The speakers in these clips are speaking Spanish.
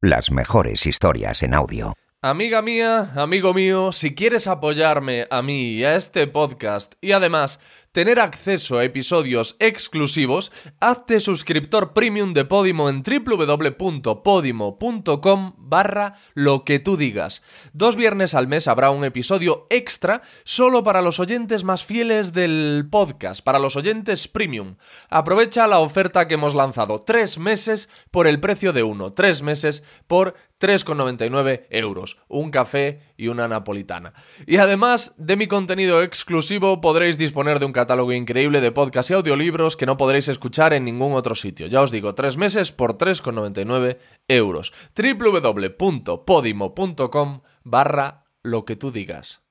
Las mejores historias en audio. Amiga mía, amigo mío, si quieres apoyarme a mí y a este podcast y además tener acceso a episodios exclusivos, hazte suscriptor premium de Podimo en www.podimo.com barra lo que tú digas. Dos viernes al mes habrá un episodio extra solo para los oyentes más fieles del podcast, para los oyentes premium. Aprovecha la oferta que hemos lanzado, tres meses por el precio de uno, tres meses por 3,99 euros, un café y una napolitana. Y además de mi contenido exclusivo podréis disponer de un catálogo increíble de podcasts y audiolibros que no podréis escuchar en ningún otro sitio. Ya os digo, tres meses por 3,99 euros. www.podimo.com barra lo que tú digas.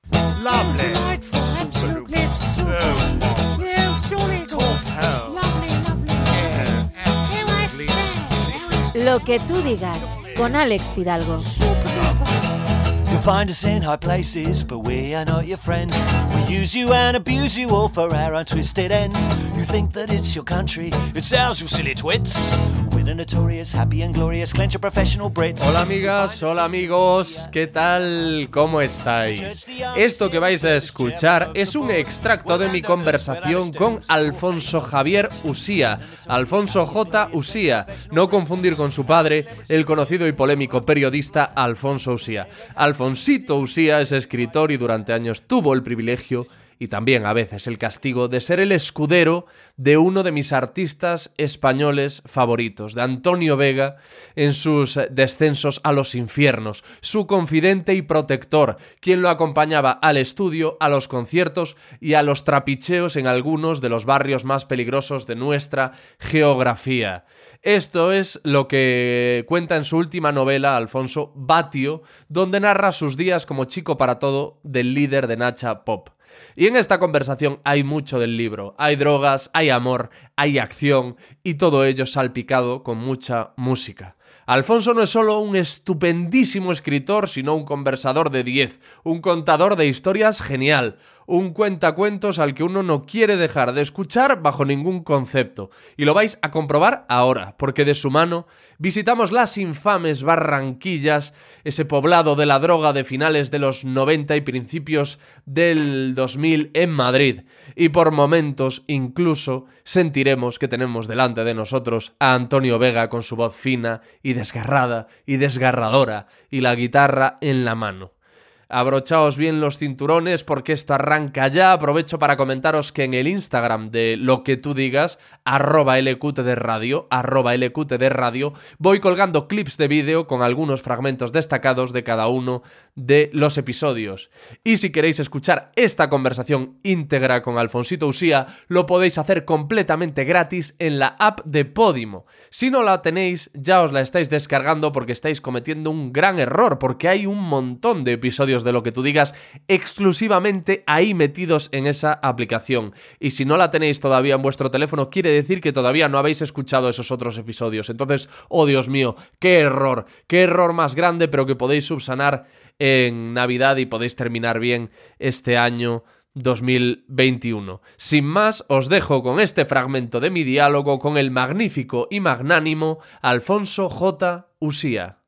Lo que tú digas con Alex Fidalgo. You'll find us in high places, but we are not your friends. We use you and abuse you all for our untwisted ends. You think that it's your country, it's ours, you silly twits. We're the notorious, happy and glorious, clench your professional Brits. Hola amigas, hola amigos, ¿qué tal? ¿Cómo estáis? Esto que vais a escuchar es un extracto de mi conversación con Alfonso Javier Usía, Alfonso J. Usía, no confundir con su padre, el conocido y polémico periodista Alfonso Usía. Alfonsito Usía es escritor y durante años tuvo el privilegio y también a veces el castigo de ser el escudero de uno de mis artistas españoles favoritos, de Antonio Vega, en sus descensos a los infiernos, su confidente y protector, quien lo acompañaba al estudio, a los conciertos y a los trapicheos en algunos de los barrios más peligrosos de nuestra geografía. Esto es lo que cuenta en su última novela Alfonso Batio, donde narra sus días como chico para todo del líder de Nacha Pop. Y en esta conversación hay mucho del libro. Hay drogas, hay amor, hay acción y todo ello salpicado con mucha música. Alfonso no es solo un estupendísimo escritor, sino un conversador de 10, un contador de historias genial, un cuentacuentos al que uno no quiere dejar de escuchar bajo ningún concepto. Y lo vais a comprobar ahora, porque de su mano visitamos las infames Barranquillas, ese poblado de la droga de finales de los 90 y principios del 2000 en Madrid. Y por momentos incluso sentiremos que tenemos delante de nosotros a Antonio Vega con su voz fina y desgarrada y desgarradora y la guitarra en la mano. Abrochaos bien los cinturones porque esto arranca ya. Aprovecho para comentaros que en el Instagram de lo que tú digas, arroba LQT de radio, arroba LQT de radio, voy colgando clips de vídeo con algunos fragmentos destacados de cada uno de los episodios. Y si queréis escuchar esta conversación íntegra con Alfonsito Usía, lo podéis hacer completamente gratis en la app de Podimo. Si no la tenéis, ya os la estáis descargando porque estáis cometiendo un gran error, porque hay un montón de episodios de lo que tú digas exclusivamente ahí metidos en esa aplicación. Y si no la tenéis todavía en vuestro teléfono, quiere decir que todavía no habéis escuchado esos otros episodios. Entonces, oh Dios mío, qué error, qué error más grande, pero que podéis subsanar en Navidad y podéis terminar bien este año 2021. Sin más, os dejo con este fragmento de mi diálogo con el magnífico y magnánimo Alfonso J. Usía.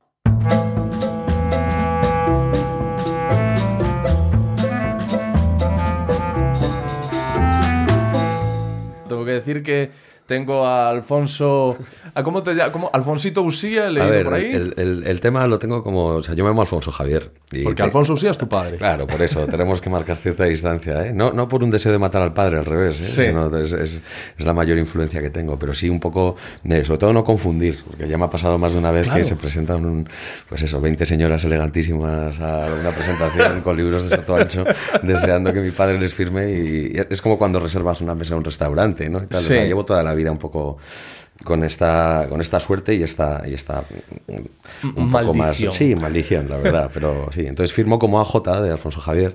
Decir que tengo a Alfonso. ¿A cómo te llamas? ¿Cómo? ¿Alfonsito Usía? ¿Le A ver, por ahí? el, el- el tema lo tengo como. O sea, yo me llamo Alfonso Javier. y Porque te- Alfonso Usía es tu padre. Claro, por eso tenemos que marcar cierta distancia, ¿eh? No, no por un deseo de matar al padre, al revés, ¿eh? Sí. Sino es, es- es la mayor influencia que tengo, pero sí un poco, de, sobre todo no confundir, porque ya me ha pasado más de una vez Claro. que se presentan, un, pues eso, 20 señoras elegantísimas a una presentación con libros de soto ancho, deseando que mi padre les firme y es como cuando reservas una mesa en un restaurante, ¿no? Y tal, o sea, Sí. llevo toda la vida un poco con esta con esta suerte y esta y esta mm, un poco más Maldición. sí maldición la verdad pero sí entonces firmo como AJ de Alfonso Javier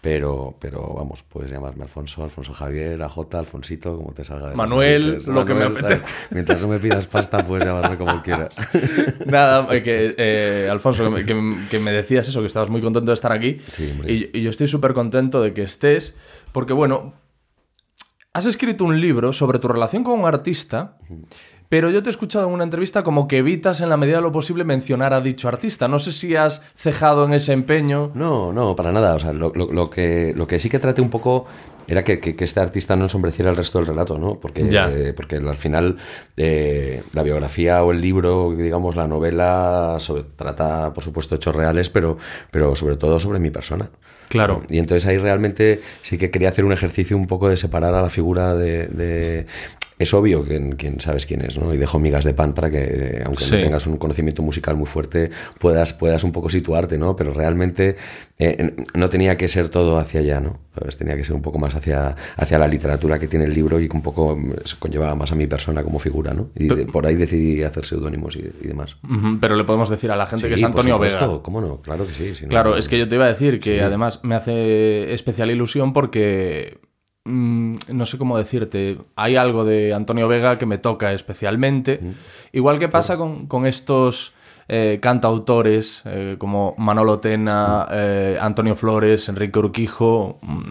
pero pero vamos puedes llamarme Alfonso Alfonso Javier AJ Alfonsito como te salga de Manuel, lo que me apetezca. mientras no me pidas pasta puedes llamarme como quieras Nada, eh, que eh, Alfonso, que me, que- me decías eso, que estabas muy contento de estar aquí. Sí, y, y yo estoy súper contento de que estés, porque bueno, has escrito un libro sobre tu relación con un artista Pero yo te he escuchado en una entrevista como que evitas en la medida de lo posible mencionar a dicho artista. No sé si has cejado en ese empeño. No, no, para nada. O sea, lo, lo- lo que, lo que sí que traté un poco era que, que- que este artista no ensombreciera el resto del relato, ¿no? Porque, Ya. eh, porque al final eh, la biografía o el libro, digamos, la novela sobre- trata, por supuesto, hechos reales, pero, pero sobre todo sobre mi persona. Claro. Y entonces ahí realmente sí que quería hacer un ejercicio un poco de separar a la figura de... es obvio que quién sabes quién es, ¿no? Y dejo migas de pan para que, eh, aunque Sí. no tengas un conocimiento musical muy fuerte, puedas, puedas un poco situarte, ¿no? Pero realmente eh, no tenía que ser todo hacia allá, ¿no? ¿Sabes? Tenía que ser un poco más hacia, hacia la literatura que tiene el libro y que un poco se conllevaba más a mi persona como figura, ¿no? Y de- por ahí decidí hacer seudónimos y, y demás. Pero le podemos decir a la gente que es Antonio por supuesto, Vega. ¿Cómo no? Claro que sí. si no- Claro, es que yo te iba a decir que Sí. además me hace especial ilusión porque mm, no sé cómo decirte, hay algo de Antonio Vega que me toca especialmente. Igual que pasa con, con estos eh, cantautores eh, como Manolo Tena, eh, Antonio Flores, Enrique Urquijo. mm,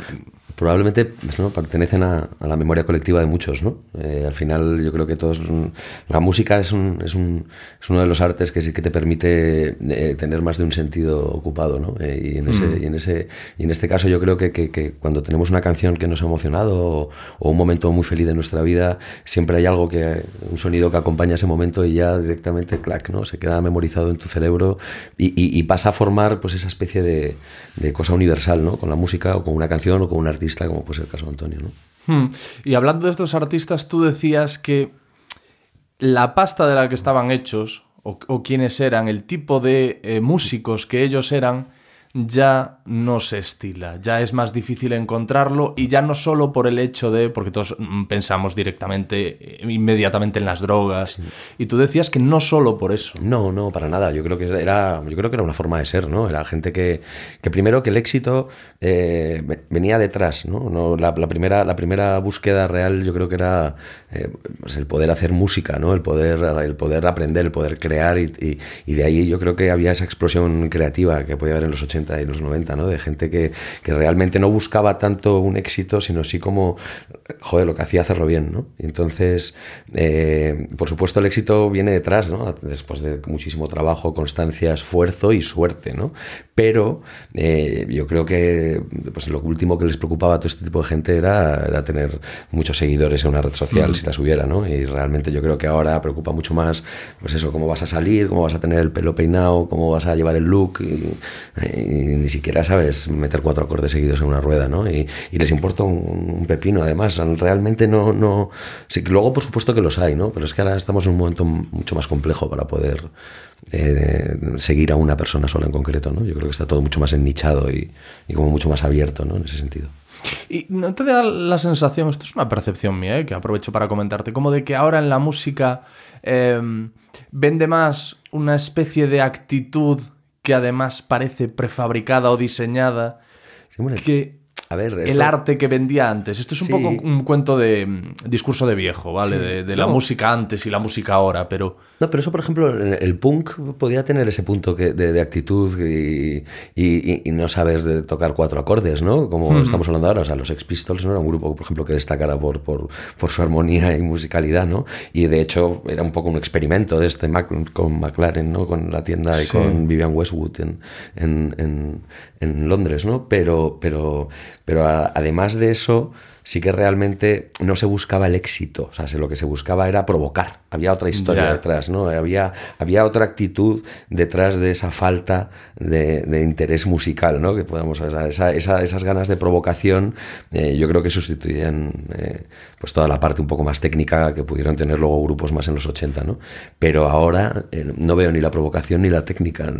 probablemente ¿no? pertenecen a, a la memoria colectiva de muchos, ¿no? Eh, al final yo creo que todos... mm, La música es, un, es, un, es uno de los artes que sí que te permite eh, tener más de un sentido ocupado, ¿no? Eh, y, en ese, y, en ese, y en este caso yo creo que, que- que cuando tenemos una canción que nos ha emocionado o, o un momento muy feliz de nuestra vida, siempre hay algo que... un sonido que acompaña ese momento y ya directamente, clac, ¿no? Se queda memorizado en tu cerebro y, y- y pasa a formar pues esa especie de, de cosa universal, ¿no? Con la música o con una canción o con un artista, como puede ser el caso de Antonio, ¿no? Hmm. Y hablando de estos artistas, tú decías que la pasta de la que estaban hechos, o, o quiénes eran, el tipo de eh, músicos que ellos eran, ya no se estila, ya es más difícil encontrarlo y ya no solo por el hecho de, porque todos mm, pensamos directamente, eh, inmediatamente en las drogas, y tú decías que no solo por eso. No, no, para nada. Yo creo que era, yo creo que era una forma de ser, ¿no? Era gente que, que primero que el éxito eh, ve- venía detrás, ¿no? No, la, la primera, la primera búsqueda real, yo creo que era eh, pues el poder hacer música, ¿no? El poder, el poder aprender, el poder crear y, y- y de ahí yo creo que había esa explosión creativa que podía haber en los 80 y los 90, ¿no? De gente que, que realmente no buscaba tanto un éxito, sino sí como, joder, lo que hacía hacerlo bien, ¿no? Y entonces, eh, por supuesto, el éxito viene detrás, ¿no? Después de muchísimo trabajo, constancia, esfuerzo y suerte, ¿no? Pero eh, yo creo que pues, lo último que les preocupaba a todo este tipo de gente era, era tener muchos seguidores en una red social, si las hubiera, ¿no? Y realmente yo creo que ahora preocupa mucho más, pues eso, cómo vas a salir, cómo vas a tener el pelo peinado, cómo vas a llevar el look, y, y ni siquiera sabes meter cuatro acordes seguidos en una rueda, ¿no? Y, les importa un, pepino, además, realmente no, no... Sí, luego, por supuesto que los hay, ¿no? Pero es que ahora estamos en un momento mucho más complejo para poder eh, seguir a una persona sola en concreto, ¿no? Yo creo que está todo mucho más ennichado y, y como mucho más abierto, ¿no? En ese sentido. Y no te da la sensación, esto es una percepción mía, ¿eh? que aprovecho para comentarte, como de que ahora en la música eh, vende más una especie de actitud que además parece prefabricada o diseñada Sí, que a ver, el arte que vendía antes. Esto es un Sí. poco un cuento de mm, discurso de viejo, ¿vale? Sí. De, de la No. música antes y la música ahora, pero... No, pero eso, por ejemplo, el, el punk podía tener ese punto que- de, de actitud y, y- y no saber tocar cuatro acordes, ¿no? Como estamos hablando ahora. O sea, los Ex Pistols no era un grupo, por ejemplo, que destacara por, por, por su armonía y musicalidad, ¿no? Y de hecho era un poco un experimento de este Mac- con McLaren, ¿no? Con la tienda y con Vivian Westwood en, en, en- en Londres, ¿no? Pero, pero, pero a- además de eso, sí que realmente no se buscaba el éxito. O sea, se- lo que se buscaba era provocar. Había otra historia Ya. detrás, ¿no? Había, había otra actitud detrás de esa falta de, de interés musical, ¿no? Que podamos, esa- esa- esas ganas de provocación, eh, yo creo que sustituían eh, pues toda la parte un poco más técnica que pudieron tener luego grupos más en los 80, ¿no? Pero ahora eh, no veo ni la provocación ni la técnica.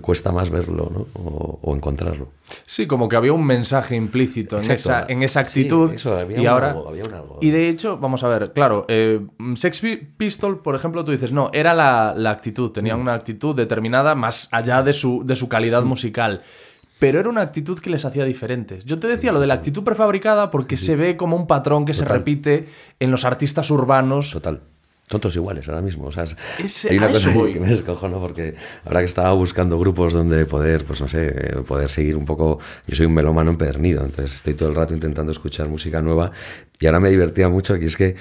Cuesta más verlo, ¿no? O, o encontrarlo. Sí, como que había un mensaje implícito en, esa, en esa Sí, actitud. Eso, había y un ahora. algo, había un algo. Y de hecho, vamos a ver, claro, eh, Sex Pi- Pistol, por ejemplo, tú dices, no, era la, la actitud, tenían Mm. una actitud determinada más allá de su, de su calidad musical. Pero era una actitud que les hacía diferentes. Yo te decía lo de la actitud prefabricada porque se ve como un patrón que se repite en los artistas urbanos. Total. Tontos iguales ahora mismo. O sea, es- hay una cosa voy. que me descojono porque ahora que estaba buscando grupos donde poder, pues no sé, eh, poder seguir un poco. Yo soy un melómano empedernido, entonces estoy todo el rato intentando escuchar música nueva y ahora me divertía mucho y es que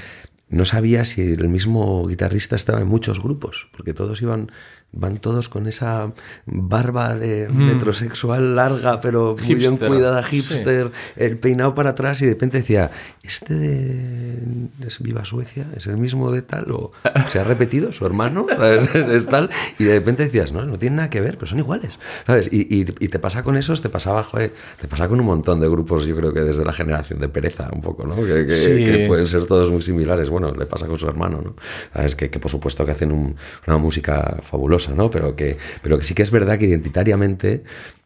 no sabía si el mismo guitarrista estaba en muchos grupos, porque todos iban van todos con esa barba de Mm. metrosexual larga, pero muy bien cuidada, hipster, el peinado para atrás y de repente decía, ¿este de es Viva Suecia? ¿Es el mismo de tal? ¿O se ha repetido su hermano? ¿Sabes? Es tal. Y de repente decías, no, no tienen nada que ver, pero son iguales. ¿Sabes? Y, y- y te pasa con esos, te pasaba, joder, te pasa con un montón de grupos, yo creo que desde la generación de pereza, un poco, ¿no? Que, que- Sí. que pueden ser todos muy similares. Bueno, le pasa con su hermano, ¿no? ¿Sabes? Que, que por supuesto que hacen un- una música fabulosa, ¿no? Pero que, pero que sí que es verdad que identitariamente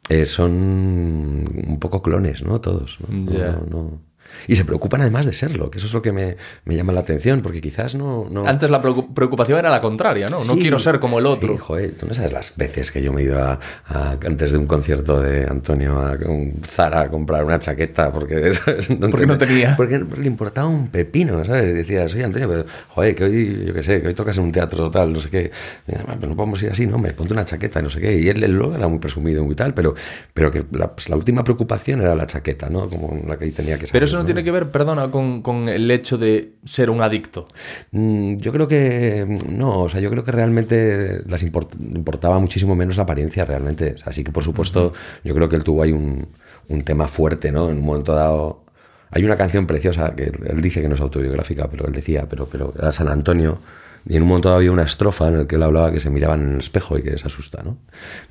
eh, son un poco clones, ¿no? Todos, ¿no? Ya. No- no- Y se preocupan además de serlo, que eso es lo que me, me llama la atención, porque quizás no... no... Antes la preocu- preocupación era la contraria, ¿no? No Sí. quiero ser como el otro. Sí, joder, tú no sabes las veces que yo me he ido a, a- antes de un concierto de Antonio a un Zara a comprar una chaqueta porque, ¿sabes? Porque no tenía. Porque le importaba un pepino, ¿sabes? Y decía, soy Antonio, pero joder, que hoy, yo qué sé, que hoy tocas en un teatro tal, no sé qué. Y además, pues no podemos ir así, no, me ponte una chaqueta no sé qué. Y él, él luego era muy presumido y tal, pero, pero que la, pues la última preocupación era la chaqueta, ¿no? Como la que tenía que ser. Pero eso no tiene que ver, perdona, con, con el hecho de ser un adicto. Mm, Yo creo que no, o sea, yo creo que realmente las import- importaba muchísimo menos la apariencia realmente. O sea, Así que por supuesto, yo creo que él tuvo ahí un, un tema fuerte, ¿no? En un momento dado. Hay una canción preciosa que él dice que no es autobiográfica, pero él decía, pero, pero era San Antonio. Y en un momento dado había una estrofa en la que él hablaba que se miraban en el espejo y que se asusta, ¿no?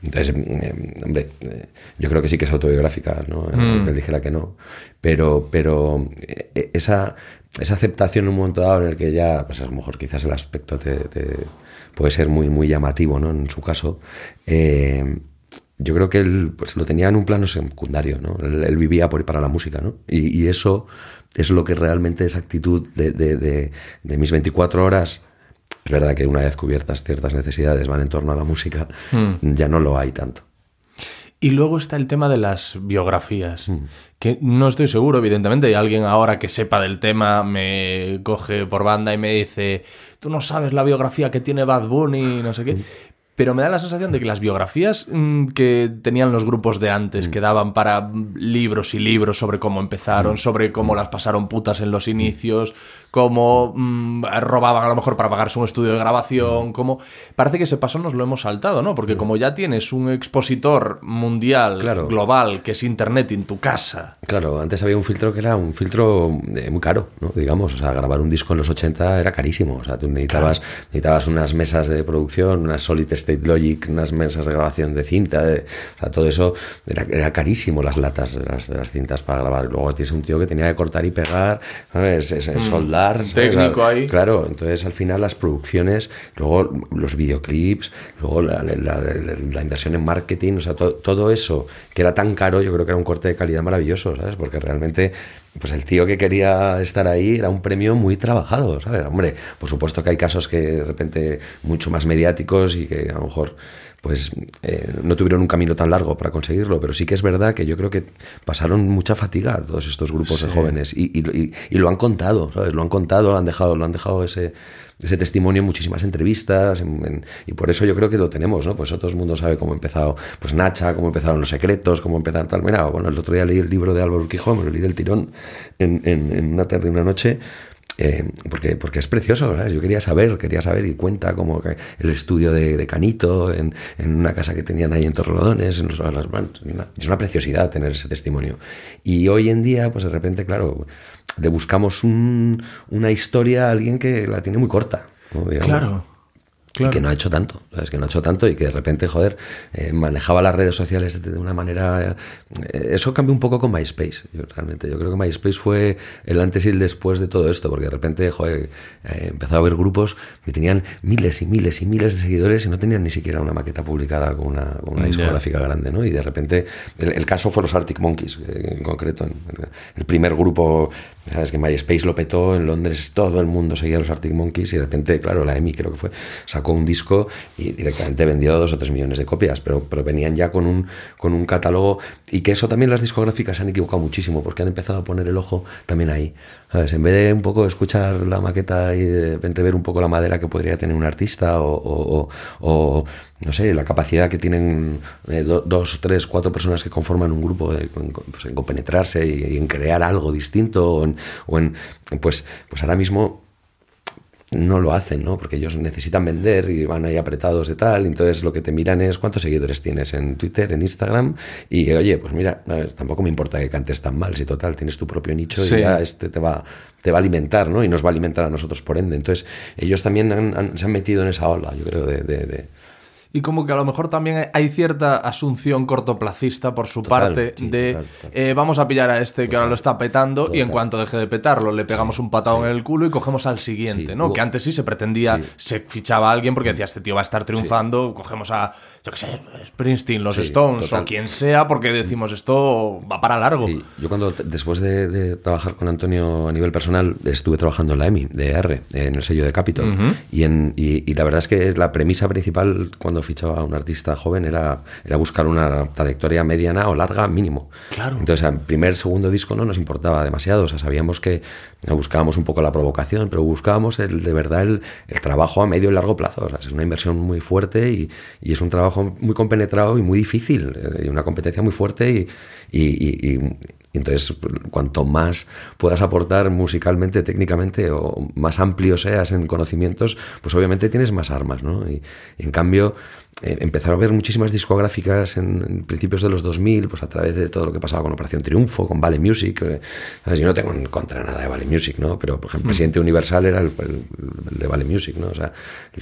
Entonces, eh, hombre, eh, yo creo que sí que es autobiográfica, ¿no? Mm. Que él dijera que no. Pero, pero eh, esa, esa aceptación en un momento dado en el que ya, pues a lo mejor quizás el aspecto te, te- puede ser muy, muy llamativo, ¿no? En su caso. eh, yo creo que él pues, lo tenía en un plano secundario, ¿no? Él, él vivía por y para la música, ¿no? Y, y eso es lo que realmente esa actitud de, de- de- de mis 24 horas. Es verdad que una vez cubiertas ciertas necesidades van en torno a la música, ya no lo hay tanto. Y luego está el tema de las biografías, Mm. que no estoy seguro, evidentemente, y alguien ahora que sepa del tema me coge por banda y me dice, tú no sabes la biografía que tiene Bad Bunny, no sé qué. Pero me da la sensación de que las biografías mm, que tenían los grupos de antes, Mm. que daban para mm, libros y libros sobre cómo empezaron, sobre cómo las pasaron putas en los inicios, cómo mm, robaban a lo mejor para pagarse un estudio de grabación, cómo... Parece que ese paso nos lo hemos saltado, ¿no? Porque como ya tienes un expositor mundial, Claro. global, que es Internet en tu casa, Claro, antes había un filtro que era un filtro eh, muy caro, ¿no? Digamos, o sea, grabar un disco en los 80 era carísimo. O sea, tú necesitabas, necesitabas unas mesas de producción, unas Solid State Logic, unas mesas de grabación de cinta, de- o sea, todo eso era, era carísimo, las latas de las, de las cintas para grabar. Luego tienes un tío que tenía que cortar y pegar, ¿sabes? Es- es soldar. técnico ahí. Claro, entonces al final las producciones, luego los videoclips, luego la, la- la- la inversión en marketing, o sea, to- todo eso que era tan caro, yo creo que era un corte de calidad maravilloso, ¿sabes? Porque realmente, pues el tío que quería estar ahí era un premio muy trabajado, ¿sabes? Hombre, por supuesto que hay casos que de repente mucho más mediáticos y que a lo mejor pues eh, no tuvieron un camino tan largo para conseguirlo, pero sí que es verdad que yo creo que pasaron mucha fatiga todos estos grupos de jóvenes y, y- y- y lo han contado, ¿sabes? Lo han contado, lo han dejado, lo han dejado ese, ese testimonio en muchísimas entrevistas en- en- y por eso yo creo que lo tenemos, ¿no? Pues todo el mundo sabe cómo empezó pues Nacha, cómo empezaron los secretos, cómo empezaron tal. Mira, bueno, el otro día leí el libro de Álvaro Urquijo, me lo leí del tirón en, en- en una tarde y una noche. Eh, porque, porque es precioso, ¿verdad? Yo quería saber, quería saber y cuenta como el estudio de, Canito en, en una casa que tenían ahí en Torrelodones, los- es una- preciosidad tener ese testimonio. Y hoy en día, pues de repente, claro, le buscamos un- una historia a alguien que la tiene muy corta. ¿no? Digamos. Claro. Y que no ha hecho tanto, ¿sabes? Que no ha hecho tanto y que de repente, joder, eh, manejaba las redes sociales de una manera... eh, eso cambió un poco con MySpace, yo, realmente. Yo creo que MySpace fue el antes y el después de todo esto, porque de repente, joder, eh, empezó a haber grupos que tenían miles y miles y miles de seguidores y no tenían ni siquiera una maqueta publicada con una, con una Ya. discográfica grande, ¿no? Y de repente, el, el caso fue los Arctic Monkeys, eh, en concreto. en- en el primer grupo, sabes que MySpace lo petó, en Londres todo el mundo seguía los Arctic Monkeys y de repente, claro, la EMI creo que fue, sacó un disco y directamente vendió dos o tres millones de copias, pero, pero venían ya con un, con un catálogo y que eso también las discográficas se han equivocado muchísimo porque han empezado a poner el ojo también ahí. En vez de un poco escuchar la maqueta y de repente ver un poco la madera que podría tener un artista o, o- no sé, la capacidad que tienen eh, do- dos, tres, cuatro personas que conforman un grupo pues, en compenetrarse y, y en crear algo distinto o en, o en- pues, pues ahora mismo no lo hacen, ¿no? Porque ellos necesitan vender y van ahí apretados de tal. Entonces lo que te miran es cuántos seguidores tienes en Twitter, en Instagram. Y oye, pues mira, a ver, tampoco me importa que cantes tan mal, si total tienes tu propio nicho Sí. y ya este te va, te va a alimentar, ¿no? Y nos va a alimentar a nosotros por ende. Entonces ellos también han- han- se han metido en esa ola, yo creo, de... de- de- Y como que a lo mejor también hay cierta asunción cortoplacista por su Total, parte sí, de total, total. eh, vamos a pillar a este que ahora lo está petando y en cuanto deje de petarlo le pegamos un patado en el culo y cogemos al siguiente, ¿no? hubo- Que antes sí se pretendía, se fichaba a alguien porque decía este tío va a estar triunfando, cogemos a, yo qué sé, Springsteen, los Sí, Stones total. o quien sea porque decimos esto va para largo. Sí, yo cuando, después de, de trabajar con Antonio a nivel personal, estuve trabajando en la EMI de R, en el sello de Capitol. y, en, y, y la verdad es que la premisa principal cuando fichaba a un artista joven era, era buscar una trayectoria mediana o larga mínimo. Claro. Entonces, al primer, segundo disco no nos importaba demasiado. O sea, sabíamos que buscábamos un poco la provocación, pero buscábamos el, de verdad el, el trabajo a medio y largo plazo. O sea, es una inversión muy fuerte y, y es un trabajo muy compenetrado y muy difícil. eh, Y una competencia muy fuerte y, y- y- entonces cuanto más puedas aportar musicalmente, técnicamente o más amplio seas en conocimientos, pues obviamente tienes más armas, ¿no? Y en cambio eh, empezaron a haber muchísimas discográficas en, en principios de los 2000, pues a través de todo lo que pasaba con Operación Triunfo, con Vale Music. eh, ¿sabes? Yo no tengo en contra nada de Vale Music, ¿no? Pero, por ejemplo, el presidente Universal era el, el- el de Vale Music, ¿no? O sea,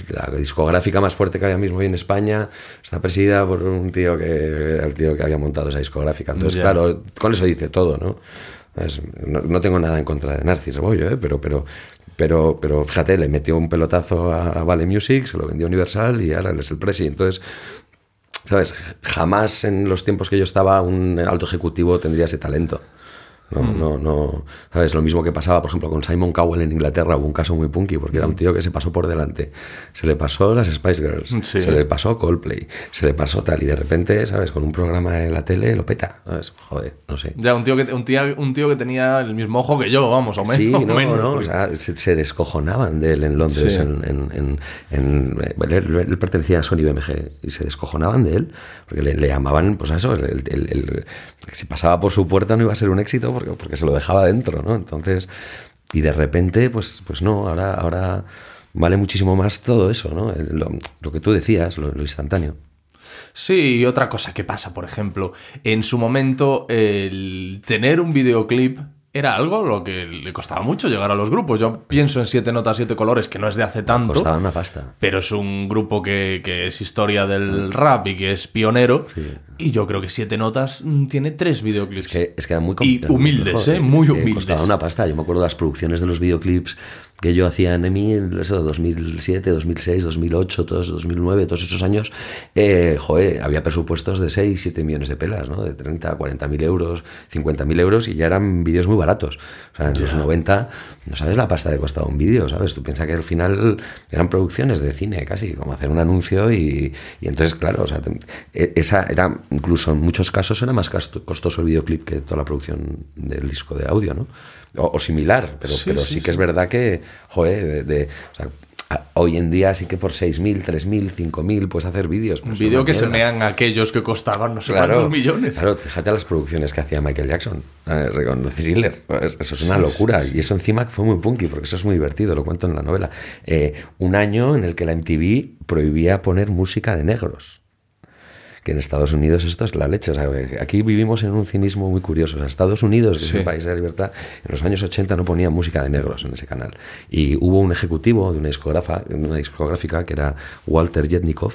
la discográfica más fuerte que hay ahora mismo hoy en España está presidida por un tío que el tío que había montado esa discográfica. Entonces, Ya. claro, con eso dice todo, ¿no? No, no tengo nada en contra de Narcis Rebollo, ¿eh? pero, pero, pero, pero fíjate, le metió un pelotazo a, Vale Music, se lo vendió Universal y ahora él es el presi. Entonces, ¿sabes? Jamás en los tiempos que yo estaba un alto ejecutivo tendría ese talento. No, Mm. no, no. ¿Sabes? Lo mismo que pasaba, por ejemplo, con Simon Cowell en Inglaterra. Hubo un caso muy punky porque era un tío que se pasó por delante. Se le pasó las Spice Girls, Mm. Sí. se le pasó Coldplay, se le pasó tal. Y de repente, ¿sabes? Con un programa en la tele lo peta. ¿Sabes? Joder, no sé. Ya, un tío, que, un, tío, un tío que tenía el mismo ojo que yo, vamos, o menos. Sí, o no, menos, no, o porque- sea, se, se descojonaban de él en Londres. Sí. En, en- en- en- él, él pertenecía a Sony BMG y se descojonaban de él porque le, le llamaban, pues a eso, el, el- el- el- si pasaba por su puerta no iba a ser un éxito porque, se lo dejaba dentro, ¿no? Entonces, y de repente, pues, pues no, ahora, ahora vale muchísimo más todo eso, ¿no? Lo que tú decías, lo, lo instantáneo. Sí, y otra cosa que pasa, por ejemplo, en su momento el tener un videoclip era algo lo que le costaba mucho llegar a los grupos. Yo pienso en Siete Notas, Siete Colores, que no es de hace tanto, Costaba una pasta. pero es un grupo que, que es historia del rap y que es pionero. Y yo creo que Siete Notas mm, tiene tres videoclips. Es que, es que era muy Y humildes, ¿eh? Muy es que humildes. Costaba una pasta. Yo me acuerdo de las producciones de los videoclips que yo hacía en EMI, eso, 2007, 2006, 2008, todos, 2009, todos esos años. Eh, joder, había presupuestos de 6, 7 millones de pelas, ¿no? De 30, 40 mil euros, 50 mil euros y ya eran vídeos muy baratos. O sea, en los 90, no sabes la pasta que costaba un vídeo, ¿sabes? Tú piensas que al final eran producciones de cine casi, como hacer un anuncio y, y entonces, claro, o sea, e- esa era, incluso en muchos casos era más costoso el videoclip que toda la producción del disco de audio, ¿no? O, o similar, pero Sí, pero sí, sí, que es verdad que, joder, de, de- o sea, a- hoy en día sí que por 6.000, 3.000, 5.000 puedes hacer vídeos. un pues, vídeo una que se mean aquellos que costaban no sé cuántos millones. Claro, fíjate las producciones que hacía Michael Jackson con Thriller. Es- Eso es una locura. Y eso encima fue muy punky, porque eso es muy divertido, lo cuento en la novela. Eh, un año en el que la MTV prohibía poner música de negros. Que en Estados Unidos esto es la leche. o sea, aquí vivimos en un cinismo muy curioso. O sea, Estados Unidos, que Sí. es un país de libertad, en los años 80 no ponía música de negros en ese canal. Y hubo un ejecutivo de una, discografa, una discográfica que era Walter Yetnikov,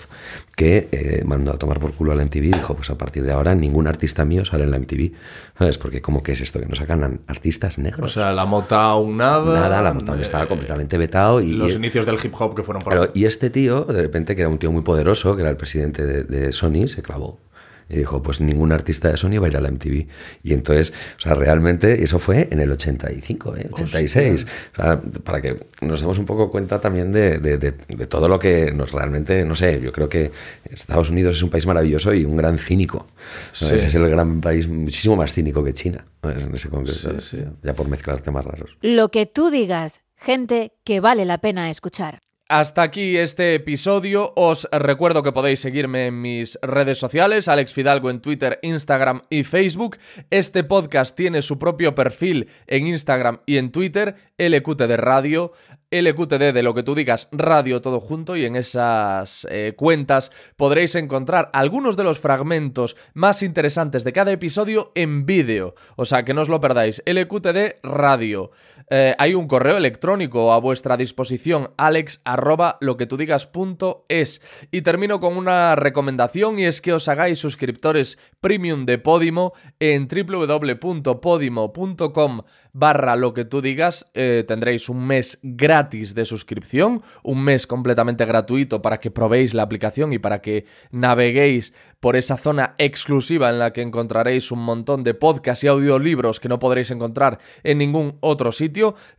que eh, mandó a tomar por culo a la MTV y dijo, pues a partir de ahora ningún artista mío sale en la MTV. ¿Sabes? Porque como que es esto, que no sacan artistas O negros. sea, la Motown nada. Nada, la Motown estaba eh, completamente vetado y... Los inicios del hip hop que fueron por Claro, y este tío, de repente, que era un tío muy poderoso, que era el presidente de, de Sony, se clavó. Y dijo, pues ningún artista de Sony va a ir a la MTV. Y entonces, o sea, realmente, eso fue en el 85, ¿eh? 86. O sea, para que nos demos un poco cuenta también de, de- de- de todo lo que nos realmente, no sé, yo creo que Estados Unidos es un país maravilloso y un gran cínico. Sí. Es el gran país muchísimo más cínico que China, en ese concreto. Sí, sí. Ya por mezclar temas raros. Lo que tú digas, gente que vale la pena escuchar. Hasta aquí este episodio. Os recuerdo que podéis seguirme en mis redes sociales, Alex Fidalgo en Twitter, Instagram y Facebook. Este podcast tiene su propio perfil en Instagram y en Twitter, LQT de Radio. LQTD de lo que tú digas, radio todo junto y en esas eh, cuentas podréis encontrar algunos de los fragmentos más interesantes de cada episodio en vídeo. O sea, que no os lo perdáis. LQTD Radio. Eh, hay un correo electrónico a vuestra disposición, alex arroba lo que tú digas punto es. Y termino con una recomendación y es que os hagáis suscriptores premium de Podimo en www.podimo.com barra lo que tú digas. Eh, tendréis un mes gratis de suscripción, un mes completamente gratuito para que probéis la aplicación y para que naveguéis por esa zona exclusiva en la que encontraréis un montón de podcasts y audiolibros que no podréis encontrar en ningún otro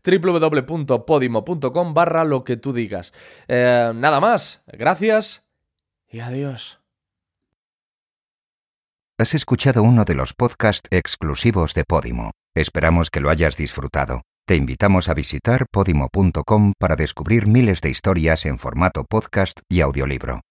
www.podimo.com barra lo que tú digas. Eh, nada más, gracias y adiós. Has escuchado uno de los podcasts exclusivos de Podimo. Esperamos que lo hayas disfrutado. Te invitamos a visitar podimo.com para descubrir miles de historias en formato podcast y audiolibro.